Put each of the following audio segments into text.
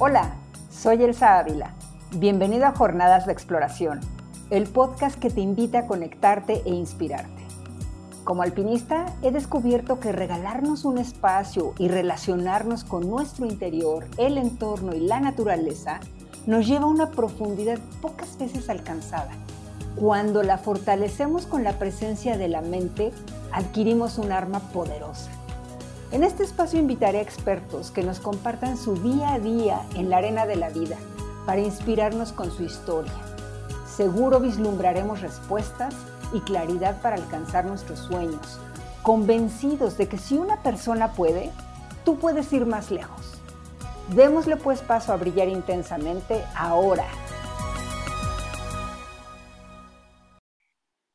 Hola, soy Elsa Ávila. Bienvenido a Jornadas de Exploración, el podcast que te invita a conectarte e inspirarte. Como alpinista, he descubierto que regalarnos un espacio y relacionarnos con nuestro interior, el entorno y la naturaleza nos lleva a una profundidad pocas veces alcanzada. Cuando la fortalecemos con la presencia de la mente, adquirimos un arma poderosa. En este espacio invitaré a expertos que nos compartan su día a día en la arena de la vida para inspirarnos con su historia. Seguro vislumbraremos respuestas y claridad para alcanzar nuestros sueños, convencidos de que si una persona puede, tú puedes ir más lejos. Démosle pues paso a brillar intensamente ahora.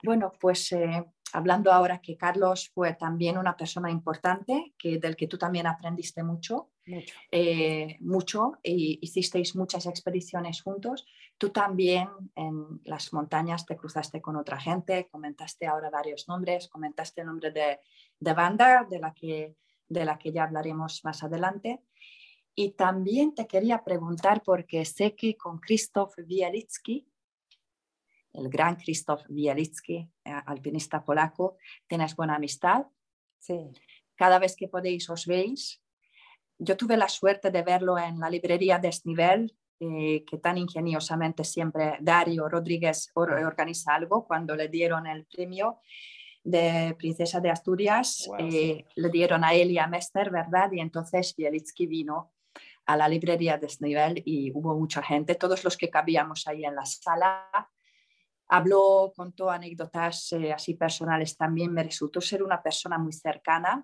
Bueno, pues eh, hablando ahora que Carlos fue también una persona importante, que, del que tú también aprendiste mucho, mucho, eh, mucho y hicisteis muchas expediciones juntos. Tú también en las montañas te cruzaste con otra gente, comentaste ahora varios nombres, comentaste el nombre de, de banda, de la, que, de la que ya hablaremos más adelante. Y también te quería preguntar, porque sé que con Krzysztof Bielitsky, el gran Krzysztof Bielitsky, eh, alpinista polaco, tienes buena amistad. Sí. Cada vez que podéis os veis. Yo tuve la suerte de verlo en la librería Desnivel, eh, que tan ingeniosamente siempre Dario Rodríguez organiza algo cuando le dieron el premio de Princesa de Asturias, eh, le dieron a él y a Mester, ¿verdad? Y entonces Bielitsky vino a la librería Desnivel y hubo mucha gente, todos los que cabíamos ahí en la sala. Habló, contó anécdotas eh, así personales también, me resultó ser una persona muy cercana.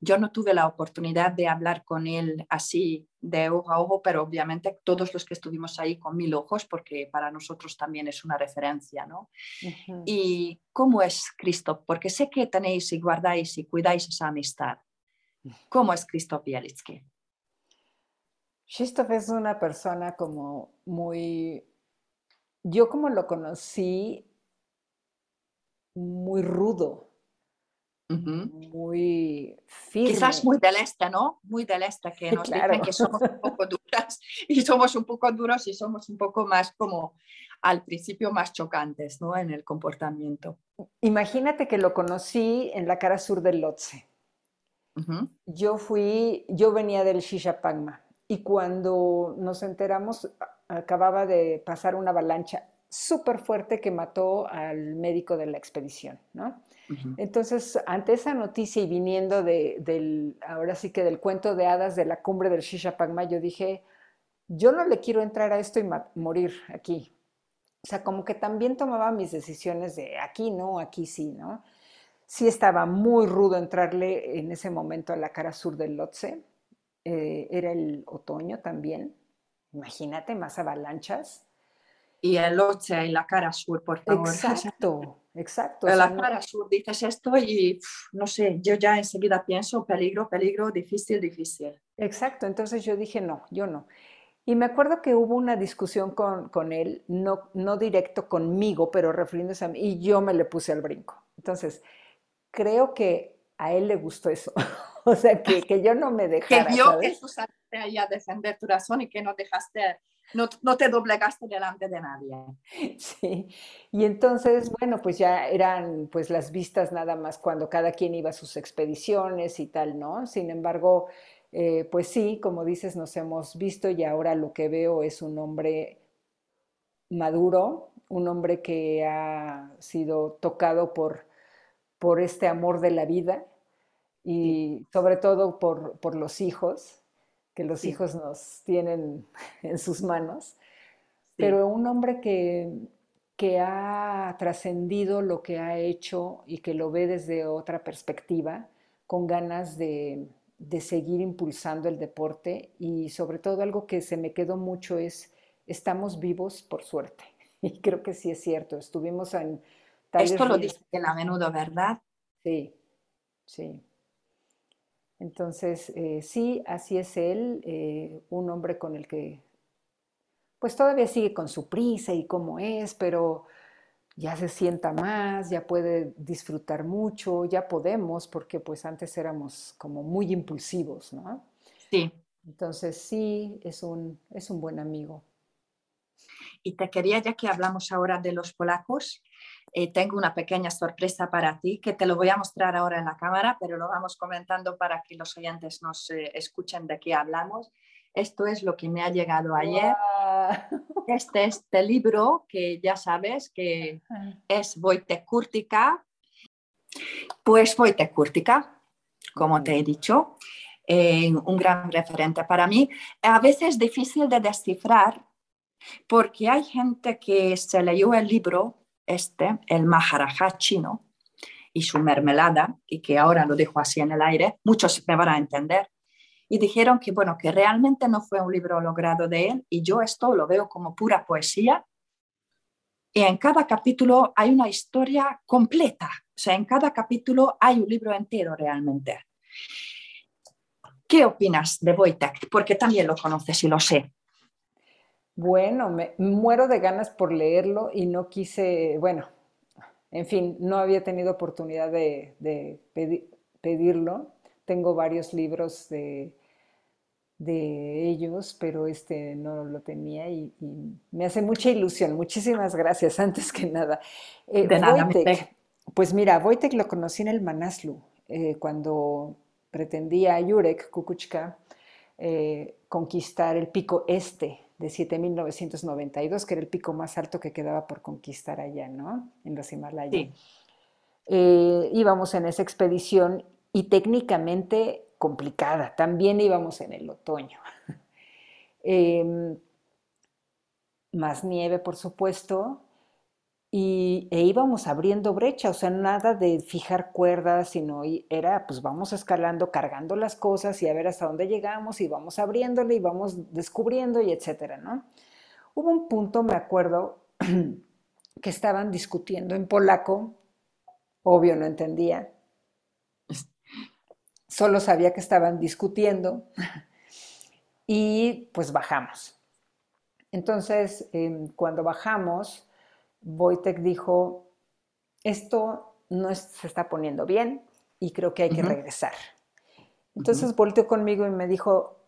Yo no tuve la oportunidad de hablar con él así de ojo a ojo, pero obviamente todos los que estuvimos ahí con mil ojos, porque para nosotros también es una referencia, ¿no? ¿Y cómo es Cristo? Porque sé que tenéis y guardáis y cuidáis esa amistad. ¿Cómo es Cristo Bielitsky? Krzysztof es una persona como muy, yo como lo conocí, muy rudo, muy firme. Quizás muy del este, ¿no? Muy del este, que nos claro. dicen que somos un poco duras y somos un poco duros y somos un poco más como al principio más chocantes, ¿no? En el comportamiento. Imagínate que lo conocí en la cara sur del Lhotse. Yo fui, yo venía del Shishapangma y cuando nos enteramos, acababa de pasar una avalancha súper fuerte que mató al médico de la expedición, ¿no? Entonces, ante esa noticia y viniendo de, del, ahora sí que del cuento de hadas de la cumbre del Shishapangma, yo dije, yo no le quiero entrar a esto y morir aquí. O sea, como que también tomaba mis decisiones de aquí no, aquí sí, ¿no? Sí estaba muy rudo entrarle en ese momento a la cara sur del Lhotse, eh, era el otoño también. Imagínate, más avalanchas. Y el Lhotse y la cara sur, por favor. Exacto, exacto. En la cara sur dices esto y no sé, yo ya enseguida pienso peligro, peligro, difícil, difícil. Exacto, entonces yo dije no, yo no. Y me acuerdo que hubo una discusión con, con él, no, no directo conmigo, pero refiriéndose a mí, y yo me le puse al brinco. Entonces, creo que a él le gustó eso. o sea, que, que, yo no me dejara. Que vio que tú saliste ahí a defender tu razón y que no dejaste, no, no, te doblegaste delante de nadie. Sí, y entonces, bueno, pues ya eran pues las vistas nada más cuando cada quien iba a sus expediciones y tal, ¿no? Sin embargo, eh, pues sí, como dices, nos hemos visto y ahora lo que veo es un hombre maduro, un hombre que ha sido tocado por, por este amor de la vida y sobre todo por, por los hijos, que los hijos nos tienen en sus manos, pero un hombre que, que ha trascendido lo que ha hecho y que lo ve desde otra perspectiva, con ganas de, de seguir impulsando el deporte y sobre todo algo que se me quedó mucho es, estamos vivos por suerte. Y creo que sí es cierto, estuvimos en... Esto lo dice a menudo, ¿verdad? Sí, sí. Entonces, eh, sí, así es él, eh, un hombre con el que, pues todavía sigue con su prisa y cómo es, pero ya se sienta más, ya puede disfrutar mucho, ya podemos, porque pues antes éramos como muy impulsivos, ¿no? Sí, Entonces sí, es un, es un buen amigo. Y te quería, ya que hablamos ahora de los polacos, eh, tengo una pequeña sorpresa para ti que te lo voy a mostrar ahora en la cámara, pero lo vamos comentando para que los oyentes nos eh, escuchen de qué hablamos. Esto es lo que me ha llegado ayer. Este es este libro que ya sabes que es Kurtika. Pues Kurtika, como te he dicho, eh, un gran referente para mí. A veces es difícil de descifrar porque hay gente que se leyó el libro, este, el Maharaja chino, y su mermelada, y que ahora lo dejo así en el aire, muchos me van a entender, y dijeron que, bueno, que realmente no fue un libro logrado de él, y yo esto lo veo como pura poesía, y en cada capítulo hay una historia completa, o sea, en cada capítulo hay un libro entero realmente. ¿Qué opinas de Wojtek? Porque también lo conoces y lo sé. Bueno, me muero de ganas por leerlo y no quise, bueno, en fin, no había tenido oportunidad de, pedirlo. Tengo varios libros de, de, ellos, pero este no lo tenía y, me hace mucha ilusión. Muchísimas gracias, antes que nada. Eh, de nada, pues mira, Wojtek lo conocí en el Manaslu, eh, cuando pretendía Jurek Kukuchka eh, conquistar el pico este de 7.992, que era el pico más alto que quedaba por conquistar allá, ¿no? En los Himalayas. Eh, íbamos en esa expedición y técnicamente complicada. También íbamos en el otoño. Em, más nieve, por supuesto, y, e íbamos abriendo brecha, o sea, nada de fijar cuerdas, sino era, pues vamos escalando, cargando las cosas y a ver hasta dónde llegamos y vamos abriéndole y vamos descubriendo y etcétera, ¿no? Hubo un punto, me acuerdo, que estaban discutiendo en polaco, obvio no entendía, solo sabía que estaban discutiendo y pues bajamos. Entonces, em, cuando bajamos, Wojtek dijo, esto no se está poniendo bien y creo que hay que regresar. Entonces volteó conmigo y me dijo,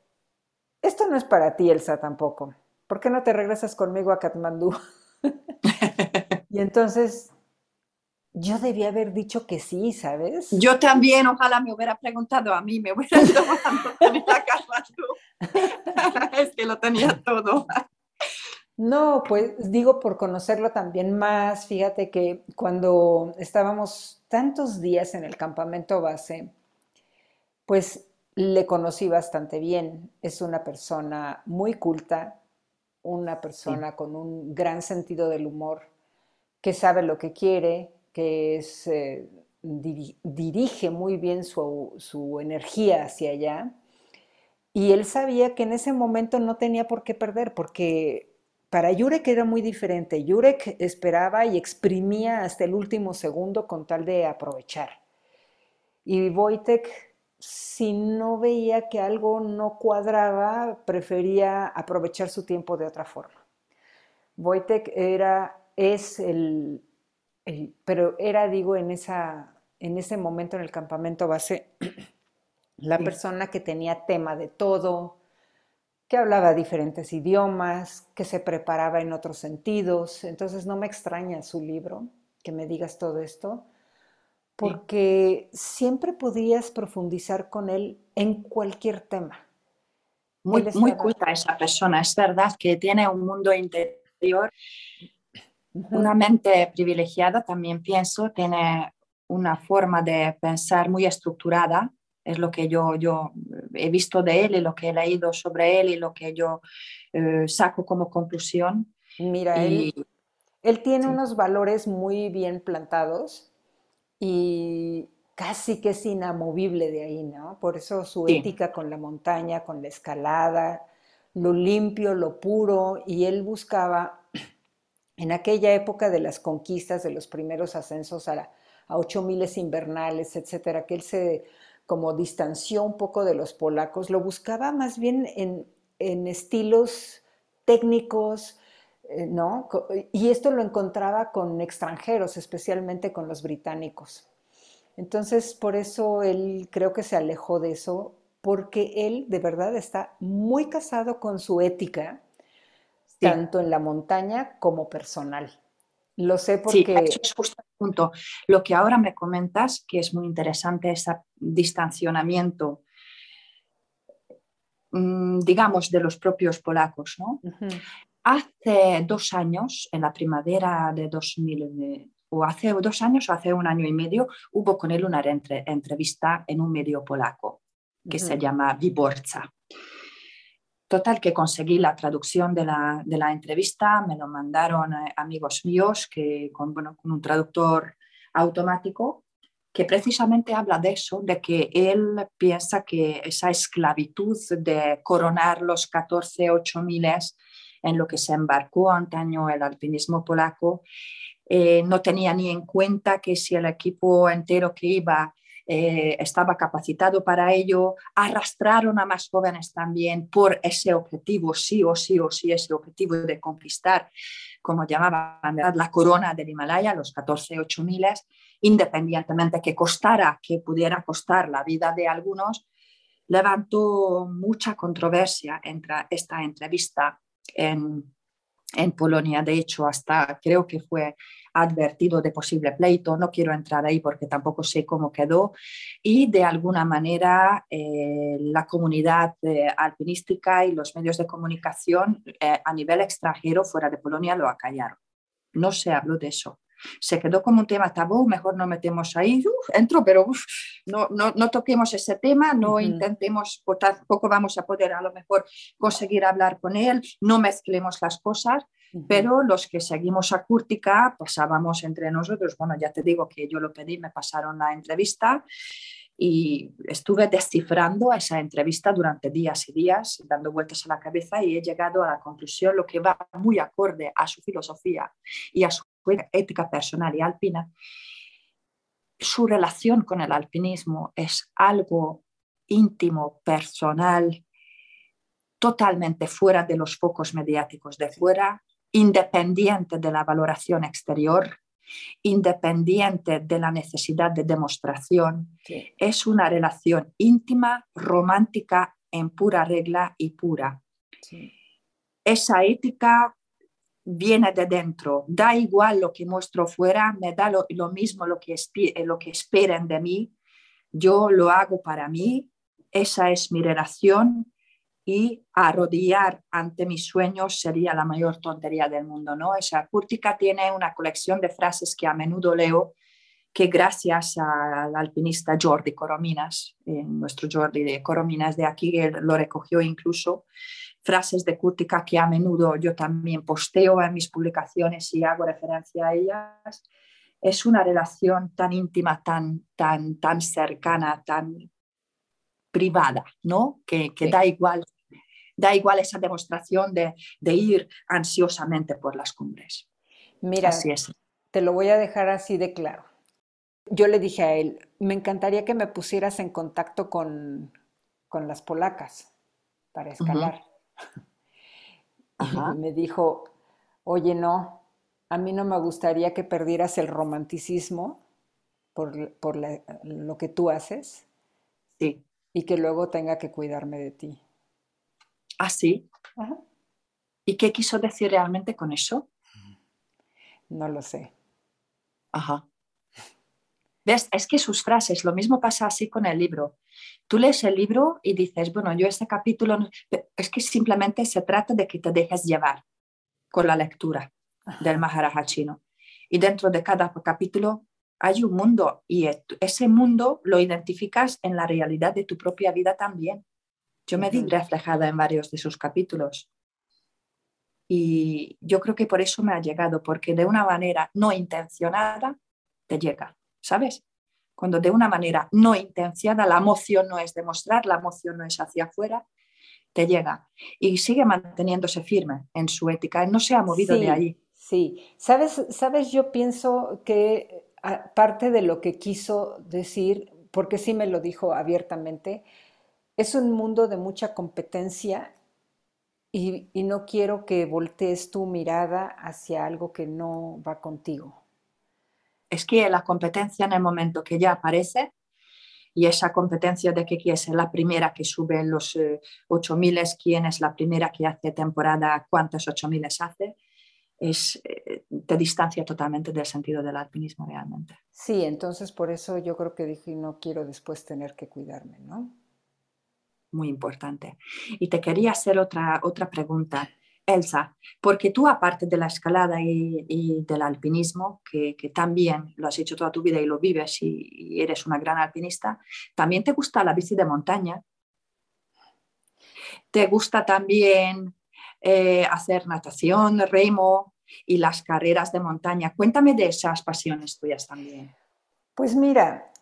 esto no es para ti, Elsa, tampoco. ¿Por qué no te regresas conmigo a Katmandú? y entonces yo debía haber dicho que sí, ¿sabes? Yo también, ojalá me hubiera preguntado a mí, me hubiera tomado con Katmandú. es que lo tenía todo. No, pues digo por conocerlo también más, fíjate que cuando estábamos tantos días en el campamento base, pues le conocí bastante bien. Es una persona muy culta, una persona con un gran sentido del humor, que sabe lo que quiere, que es, eh, dirige muy bien su, su energía hacia allá. Y él sabía que en ese momento no tenía por qué perder, porque para Jurek era muy diferente. Jurek esperaba y exprimía hasta el último segundo con tal de aprovechar. Y Wojtek, si no veía que algo no cuadraba, prefería aprovechar su tiempo de otra forma. Wojtek era, es el, pero era, digo, en, esa, en ese momento en el campamento base, la persona que tenía tema de todo, que hablaba diferentes idiomas, que se preparaba en otros sentidos. Entonces no me extraña su libro, que me digas todo esto, porque siempre podías profundizar con él en cualquier tema. Muy, muy culta esa persona, es verdad que tiene un mundo interior, una mente privilegiada, también pienso, tiene una forma de pensar muy estructurada, es lo que yo, yo he visto de él y lo que he leído sobre él y lo que yo eh, saco como conclusión. Mira, él, tiene unos valores muy bien plantados y casi que es inamovible de ahí, ¿no? Por eso su ética con la montaña, con la escalada, lo limpio, lo puro, y él buscaba en aquella época de las conquistas, de los primeros ascensos a, a ocho miles invernales, etcétera, que él se como distanció un poco de los polacos, lo buscaba más bien en, estilos técnicos, eh, ¿no? Y esto lo encontraba con extranjeros, especialmente con los británicos. Entonces, por eso él creo que se alejó de eso porque él de verdad está muy casado con su ética, tanto en la montaña como personal. Lo sé porque... Sí, eso es justo el punto. Lo que ahora me comentas, que es muy interesante, ese distanciamiento, mm, digamos, de los propios polacos. ¿no? Hace dos años, en la primavera de 2000, o hace dos años o hace un año y medio, hubo con él una entrevista en un medio polaco que se llama Viborca. Total, que conseguí la traducción de la, de la entrevista, me lo mandaron eh, amigos míos que, con, bueno, con un traductor automático que precisamente habla de eso, de que él piensa que esa esclavitud de coronar los 14, 8 miles en lo que se embarcó antaño el alpinismo polaco, eh, no tenía ni en cuenta que si el equipo entero que iba eh, estaba capacitado para ello, arrastraron a más jóvenes también por ese objetivo, sí o sí o sí, ese objetivo de conquistar, como llamaban, la corona del Himalaya, los 14, 8 miles, independientemente que costara, que pudiera costar la vida de algunos, levantó mucha controversia entre esta entrevista en, en Polonia. De hecho, hasta creo que fue advertido de posible pleito, no quiero entrar ahí porque tampoco sé cómo quedó, y de alguna manera eh, la comunidad eh, alpinística y los medios de comunicación eh, a nivel extranjero fuera de Polonia lo acallaron. No se habló de eso. Se quedó como un tema tabú, mejor no metemos ahí, entro, pero no, no, no, toquemos ese tema, no intentemos, por tampoco vamos a poder a lo mejor conseguir hablar con él, no mezclemos las cosas pero los que seguimos a Cúrtica pasábamos entre nosotros, bueno, ya te digo que yo lo pedí, me pasaron la entrevista y estuve descifrando esa entrevista durante días y días, dando vueltas a la cabeza y he llegado a la conclusión, lo que va muy acorde a su filosofía y a su ética personal y alpina, su relación con el alpinismo es algo íntimo, personal, totalmente fuera de los focos mediáticos de fuera, independiente de la valoración exterior, independiente de la necesidad de demostración. Es una relación íntima, romántica, en pura regla y pura. Esa ética viene de dentro, da igual lo que muestro fuera, me da lo, mismo lo que, lo que esperen de mí, yo lo hago para mí, esa es mi relación. Y arrodillar ante mis sueños sería la mayor tontería del mundo, ¿no? Esa Cúrtica tiene una colección de frases que a menudo leo que gracias al alpinista Jordi Corominas, eh, nuestro Jordi de Corominas de aquí, él lo recogió incluso, frases de Cúrtica que a menudo yo también posteo en mis publicaciones y hago referencia a ellas. Es una relación tan íntima, tan, tan, tan cercana, tan privada, ¿no? Que, que da igual da igual esa demostración de, ir ansiosamente por las cumbres. Mira, te lo voy a dejar así de claro. Yo le dije a él, me encantaría que me pusieras en contacto con, las polacas para escalar. Y me dijo, oye, no, a mí no me gustaría que perdieras el romanticismo por, lo que tú haces. Sí. Y que luego tenga que cuidarme de ti. ¿Ah, ¿Y qué quiso decir realmente con eso? No lo sé. Ajá. ¿Ves? Es que sus frases, lo mismo pasa así con el libro. Tú lees el libro y dices, bueno, yo este capítulo, es que simplemente se trata de que te dejes llevar con la lectura del Maharaja chino. Y dentro de cada capítulo hay un mundo y ese mundo lo identificas en la realidad de tu propia vida también. Yo me vi reflejada en varios de sus capítulos. Y yo creo que por eso me ha llegado, porque de una manera no intencionada te llega, ¿sabes? Cuando de una manera no intencionada la emoción no es demostrar, la emoción no es hacia afuera, te llega. Y sigue manteniéndose firme en su ética, no se ha movido de ahí. Sí, sabes, sabes, yo pienso que parte de lo que quiso decir, porque sí me lo dijo abiertamente, es un mundo de mucha competencia y, no quiero que voltees tu mirada hacia algo que no va contigo. Es que la competencia en el momento que ya aparece, y esa competencia de que quién es la primera que sube los 8000, eh, quién es la primera que hace temporada, cuántos 8000 hace, es, eh, te distancia totalmente del sentido del alpinismo realmente. Sí, entonces por eso yo creo que dije, no quiero después tener que cuidarme, ¿no? Muy importante. Y te quería hacer otra, otra pregunta. Elsa, porque tú aparte de la escalada y, del alpinismo, que, también lo has hecho toda tu vida y lo vives y, eres una gran alpinista, también te gusta la bici de montaña. Te gusta también eh, hacer natación, remo y las carreras de montaña. Cuéntame de esas pasiones tuyas también. Pues mira,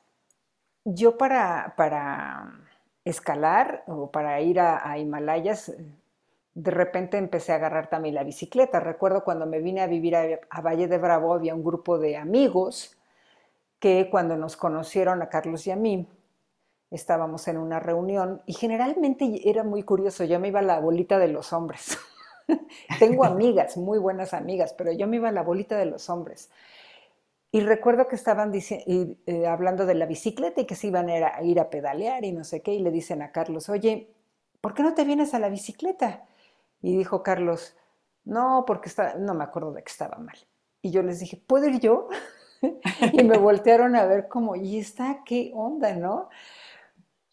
yo para, para escalar o para ir a Himalayas de repente empecé a agarrar también la bicicleta. Recuerdo cuando me vine a vivir a, Valle de Bravo, había un grupo de amigos que cuando nos conocieron a Carlos y a mí, estábamos en una reunión y generalmente era muy curioso, yo me iba a la bolita de los hombres. Tengo amigas, muy buenas amigas, pero yo me iba a la bolita de los hombres. Y recuerdo que estaban eh, hablando de la bicicleta y que se iban a ir a pedalear y no sé qué, y le dicen a Carlos, oye, ¿por qué no te vienes a la bicicleta? Y dijo Carlos, no, porque está, no me acuerdo de que estaba mal. Y yo les dije, ¿puedo ir yo? y me voltearon a ver como, ¿y está qué onda, no?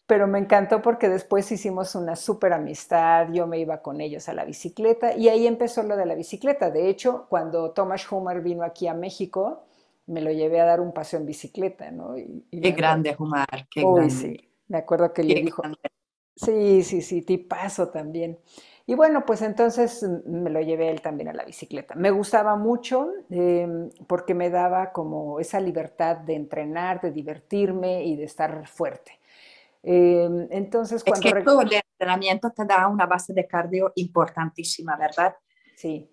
Pero me encantó porque después hicimos una súper amistad, yo me iba con ellos a la bicicleta y ahí empezó lo de la bicicleta. De hecho, cuando Thomas Hummer vino aquí a México, me lo llevé a dar un paseo en bicicleta, ¿no? qué grande, Humar, qué grande. Sí, me acuerdo que le dijo, sí, sí, sí, tipazo también. Y bueno, pues entonces mm, me lo llevé él también a la bicicleta. Me gustaba mucho em, porque me daba como esa libertad de entrenar, de divertirme y de estar fuerte. Em, entonces, cuando... Es que todo el entrenamiento te da una base de cardio importantísima, ¿verdad? Sí.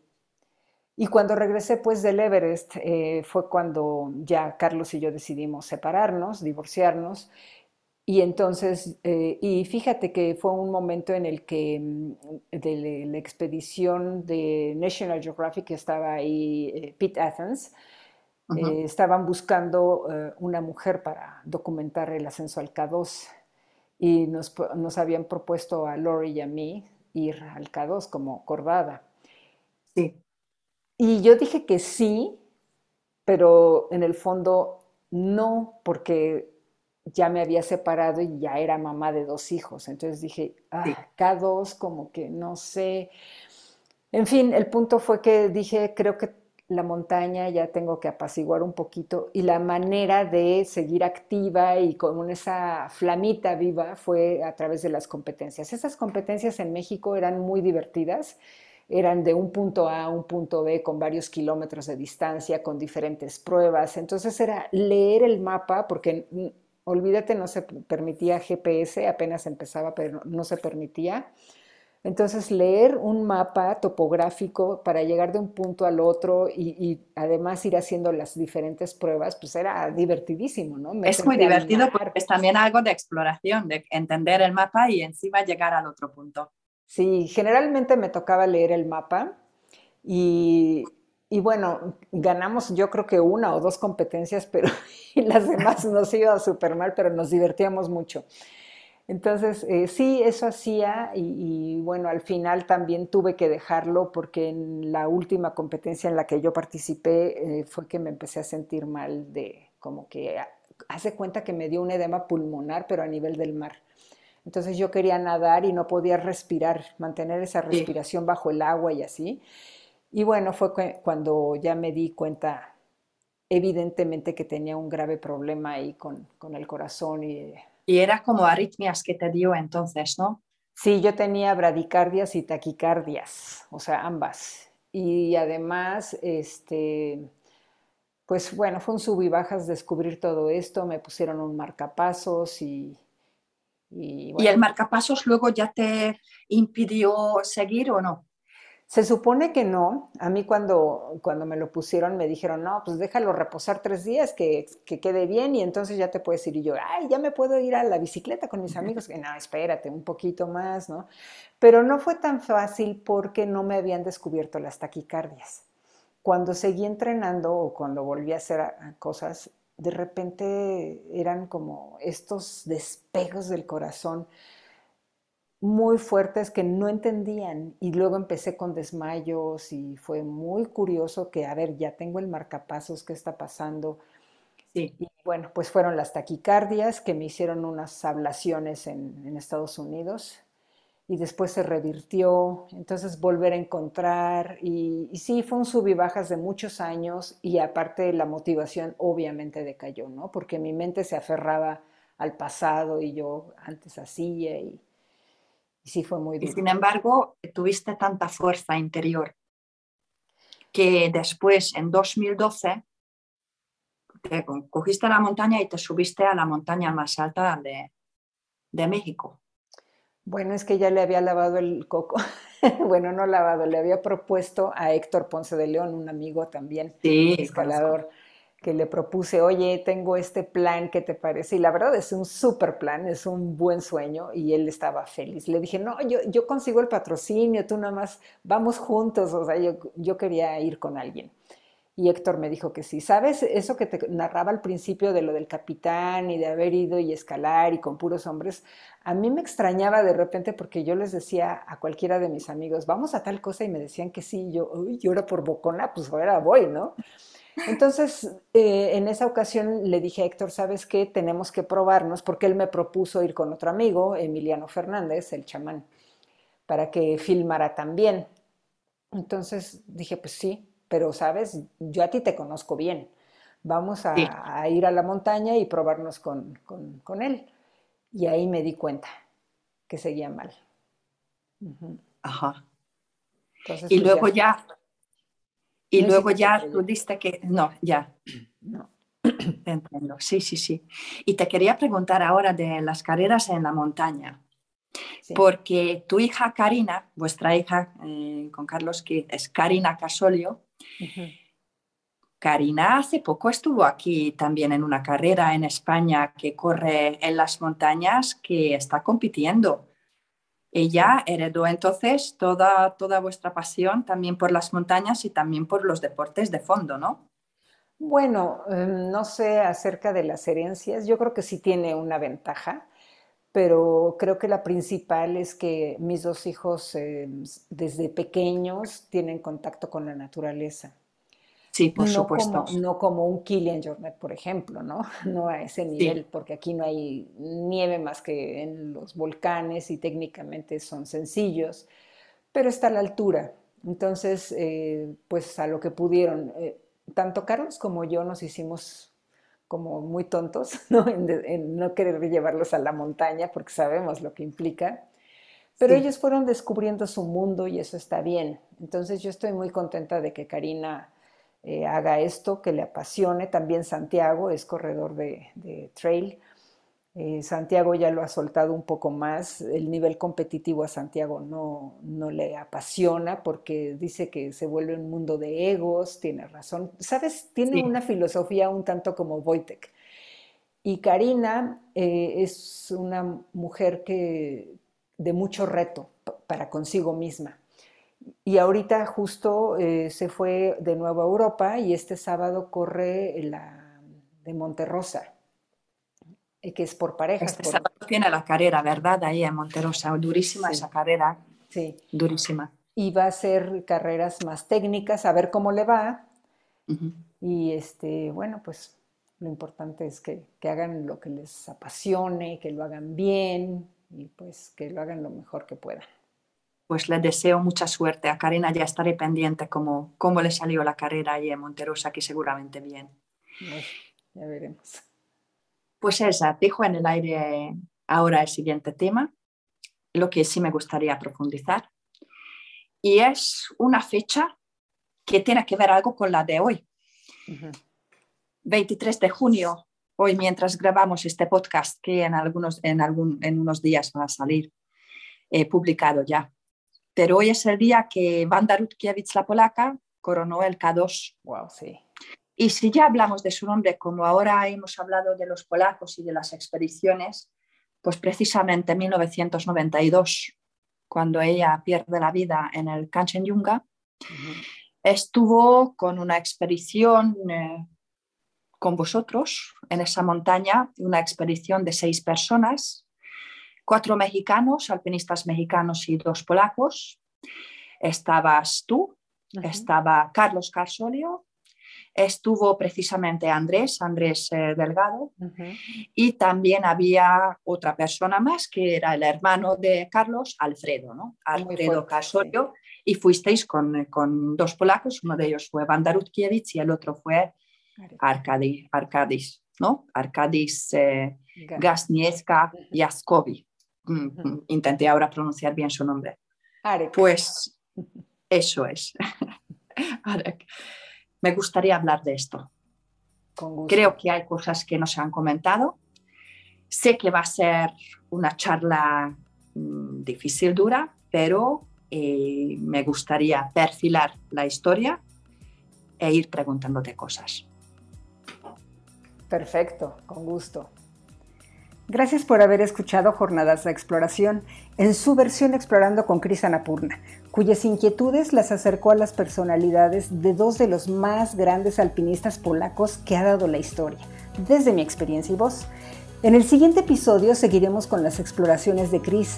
Y cuando regresé pues del Everest eh, fue cuando ya Carlos y yo decidimos separarnos, divorciarnos y entonces, eh, y fíjate que fue un momento en el que mm, de la expedición de National Geographic, estaba ahí, eh, Pete Athens, eh, estaban buscando una mujer para documentar el ascenso al K2 y nos, nos, habían propuesto a Lori y a mí ir al K2 como cordada. Sí. Y yo dije que sí, pero en el fondo no, porque ya me había separado y ya era mamá de dos hijos. Entonces dije, ah, K2, como que no sé. En fin, el punto fue que dije, creo que la montaña ya tengo que apaciguar un poquito y la manera de seguir activa y con esa flamita viva fue a través de las competencias. Esas competencias en México eran muy divertidas, eran de un punto A a un punto B con varios kilómetros de distancia, con diferentes pruebas. Entonces era leer el mapa, porque olvídate, no se permitía GPS, apenas empezaba, pero no se permitía. Entonces, leer un mapa topográfico para llegar de un punto al otro y, además ir haciendo las diferentes pruebas, pues era divertidísimo, ¿no? es muy divertido porque es también algo de exploración, de entender el mapa y encima llegar al otro punto. Sí, generalmente me tocaba leer el mapa y y bueno, ganamos yo creo que una o dos competencias, pero las demás nos iba súper mal, pero nos divertíamos mucho. Entonces, eh, sí, eso hacía y, bueno, al final también tuve que dejarlo porque en la última competencia en la que yo participé eh, fue que me empecé a sentir mal de como que hace cuenta que me dio un edema pulmonar, pero a nivel del mar. Entonces yo quería nadar y no podía respirar, mantener esa respiración bajo el agua y así. Y bueno, fue cuando ya me di cuenta, evidentemente, que tenía un grave problema ahí con, el corazón. Y, y era como arritmias que te dio entonces, ¿no? Sí, yo tenía bradicardias y taquicardias, o sea, ambas. Y además, este, pues bueno, fue un sub y bajas descubrir todo esto, me pusieron un marcapasos y... Y, ¿Y el marcapasos luego ya te impidió seguir o no? Se supone que no. A mí cuando, cuando me lo pusieron me dijeron, no, pues déjalo reposar tres días, que, que, quede bien y entonces ya te puedes ir. Y yo, ay, ya me puedo ir a la bicicleta con mis amigos. no, espérate, un poquito más, ¿no? Pero no fue tan fácil porque no me habían descubierto las taquicardias. Cuando seguí entrenando o cuando volví a hacer cosas, de repente eran como estos despegos del corazón muy fuertes que no entendían y luego empecé con desmayos y fue muy curioso que, a ver, ya tengo el marcapasos, ¿qué está pasando? Sí. Y bueno, pues fueron las taquicardias que me hicieron unas ablaciones en, en Estados Unidos y después se revirtió, entonces volver a encontrar y, sí, fue un sub y bajas de muchos años y aparte la motivación obviamente decayó, ¿no? Porque mi mente se aferraba al pasado y yo antes hacía y, y sí fue muy duro. Y sin embargo, tuviste tanta fuerza interior que después, en 2012, te cogiste la montaña y te subiste a la montaña más alta de, de México. Bueno, es que ya le había lavado el coco. bueno, no lavado, le había propuesto a Héctor Ponce de León, un amigo también, escalador, que le propuse, oye, tengo este plan, ¿qué te parece? Y la verdad es un súper plan, es un buen sueño y él estaba feliz. Le dije, no, yo, yo consigo el patrocinio, tú nada más vamos juntos, o sea, yo, yo quería ir con alguien. Y Héctor me dijo que sí. ¿Sabes eso que te narraba al principio de lo del capitán y de haber ido y escalar y con puros hombres? A mí me extrañaba de repente porque yo les decía a cualquiera de mis amigos, vamos a tal cosa y me decían que sí. yo, uy, yo era por bocona, pues ahora voy, ¿no? Entonces, eh, en esa ocasión le dije a Héctor, ¿sabes qué? Tenemos que probarnos porque él me propuso ir con otro amigo, Emiliano Fernández, el chamán, para que filmara también. Entonces dije, pues sí, pero sabes, yo a ti te conozco bien. Vamos a, ir a la montaña y probarnos con, él. Y ahí me di cuenta que seguía mal. Ajá. y pues, luego ya, y luego ya tú diste que, no, ya. No. Entiendo, sí, sí, sí. Y te quería preguntar ahora de las carreras en la montaña. Porque tu hija Karina, vuestra hija eh, con Carlos, que es Karina Casolio, Karina hace poco estuvo aquí también en una carrera en España que corre en las montañas que está compitiendo. Ella heredó entonces toda, toda vuestra pasión también por las montañas y también por los deportes de fondo, ¿no? Bueno, em, no sé acerca de las herencias, yo creo que sí tiene una ventaja pero creo que la principal es que mis dos hijos eh, desde pequeños tienen contacto con la naturaleza. Sí, por supuesto. no como un Kilian Jornet, por ejemplo, ¿no? No a ese nivel, porque aquí no hay nieve más que en los volcanes y técnicamente son sencillos, pero está a la altura. Entonces, eh, pues a lo que pudieron. Eh, tanto Carlos como yo nos hicimos como muy tontos, ¿no? En, no querer llevarlos a la montaña porque sabemos lo que implica. Pero ellos fueron descubriendo su mundo y eso está bien. Entonces yo estoy muy contenta de que Karina eh, haga esto, que le apasione. También Santiago es corredor de trail eh, Santiago ya lo ha soltado un poco más. El nivel competitivo a Santiago no, no, le apasiona porque dice que se vuelve un mundo de egos, tiene razón. ¿Sabes? Tiene una filosofía un tanto como Wojtek. Y Karina eh, es una mujer que, de mucho reto para consigo misma. Y ahorita justo eh, se fue de nuevo a Europa y este sábado corre la de Monterrosa que es por parejas. Este tiene la carrera, ¿verdad? Ahí en Monterosa, durísima esa carrera. Sí. Durísima. Y va a ser carreras más técnicas, a ver cómo le va. Y este, bueno, pues lo importante es que, que, hagan lo que les apasione, que lo hagan bien y pues que lo hagan lo mejor que puedan. Pues le deseo mucha suerte. A Karina ya estaré pendiente cómo, cómo le salió la carrera ahí en Monterosa, que seguramente bien. ya veremos. Pues esa, dejo en el aire ahora el siguiente tema, lo que sí me gustaría profundizar. Y es una fecha que tiene que ver algo con la de hoy. 23 de junio, hoy mientras grabamos este podcast, que en, algunos, en, algún, en unos días va a salir eh, publicado ya. Pero hoy es el día que Wanda Rutkiewicz, la polaca, coronó el K2. Wow, sí. Y si ya hablamos de su nombre, como ahora hemos hablado de los polacos y de las expediciones, pues precisamente en 1992, cuando ella pierde la vida en el Kanchenjunga, estuvo con una expedición eh, con vosotros en esa montaña, una expedición de seis personas, cuatro mexicanos, alpinistas mexicanos y dos polacos. Estabas tú, estaba Carlos Carsolio, estuvo precisamente Andrés, Andrés eh, Delgado, y también había otra persona más que era el hermano de Carlos, Alfredo, ¿no? Alfredo Carsolio, y fuisteis con, con, dos polacos, uno de ellos fue Wanda Rutkiewicz y el otro fue Arkady, Arkadis, ¿no? Arkadis eh, Gasniewska Jaskowi. Mm, intenté ahora pronunciar bien su nombre. Pues eso es. Me gustaría hablar de esto. Creo que hay cosas que no se han comentado. Sé que va a ser una charla mm, difícil, dura, pero eh, me gustaría perfilar la historia e ir preguntándote cosas. Perfecto, con gusto. Gracias por haber escuchado Jornadas de Exploración en su versión Explorando con Cris Anapurna, cuyas inquietudes las acercó a las personalidades de dos de los más grandes alpinistas polacos que ha dado la historia, desde mi experiencia y voz. En el siguiente episodio seguiremos con las exploraciones de Cris,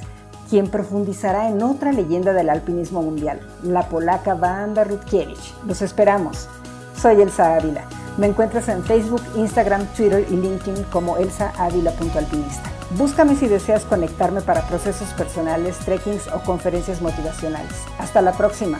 quien profundizará en otra leyenda del alpinismo mundial, la polaca Wanda Rutkiewicz. Los esperamos. Soy Elsa Ávila. Me encuentras en Facebook, Instagram, Twitter y LinkedIn como elsaavila.alpinista. Búscame si deseas conectarme para procesos personales, trekkings o conferencias motivacionales. Hasta la próxima.